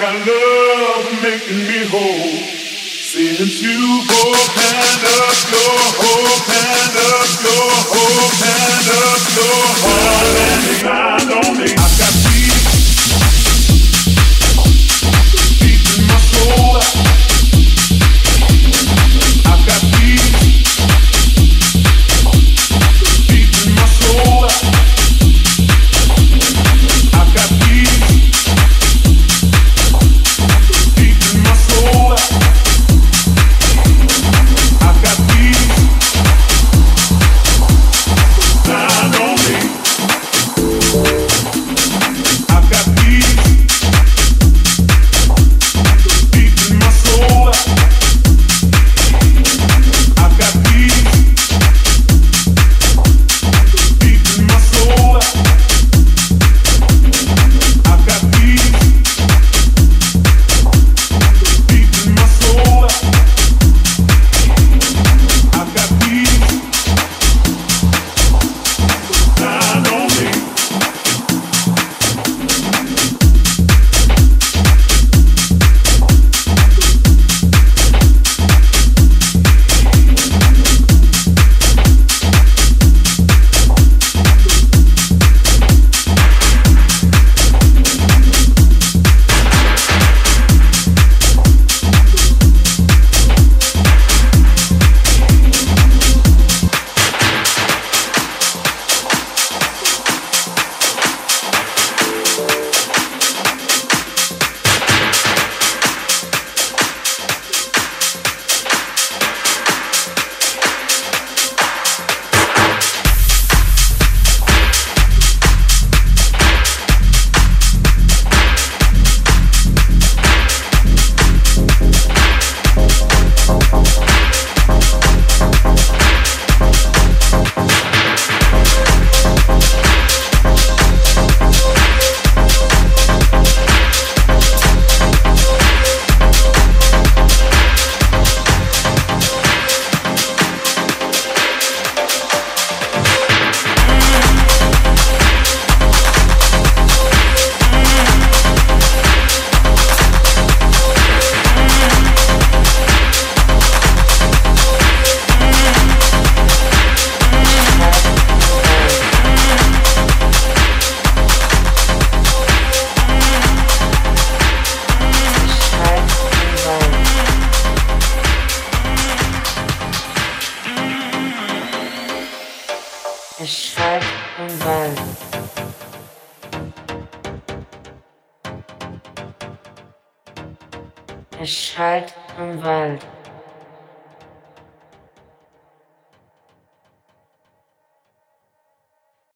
got love making me whole. Since you hand up your hope, hand up your hope, hand up your heart and mind on me, I've got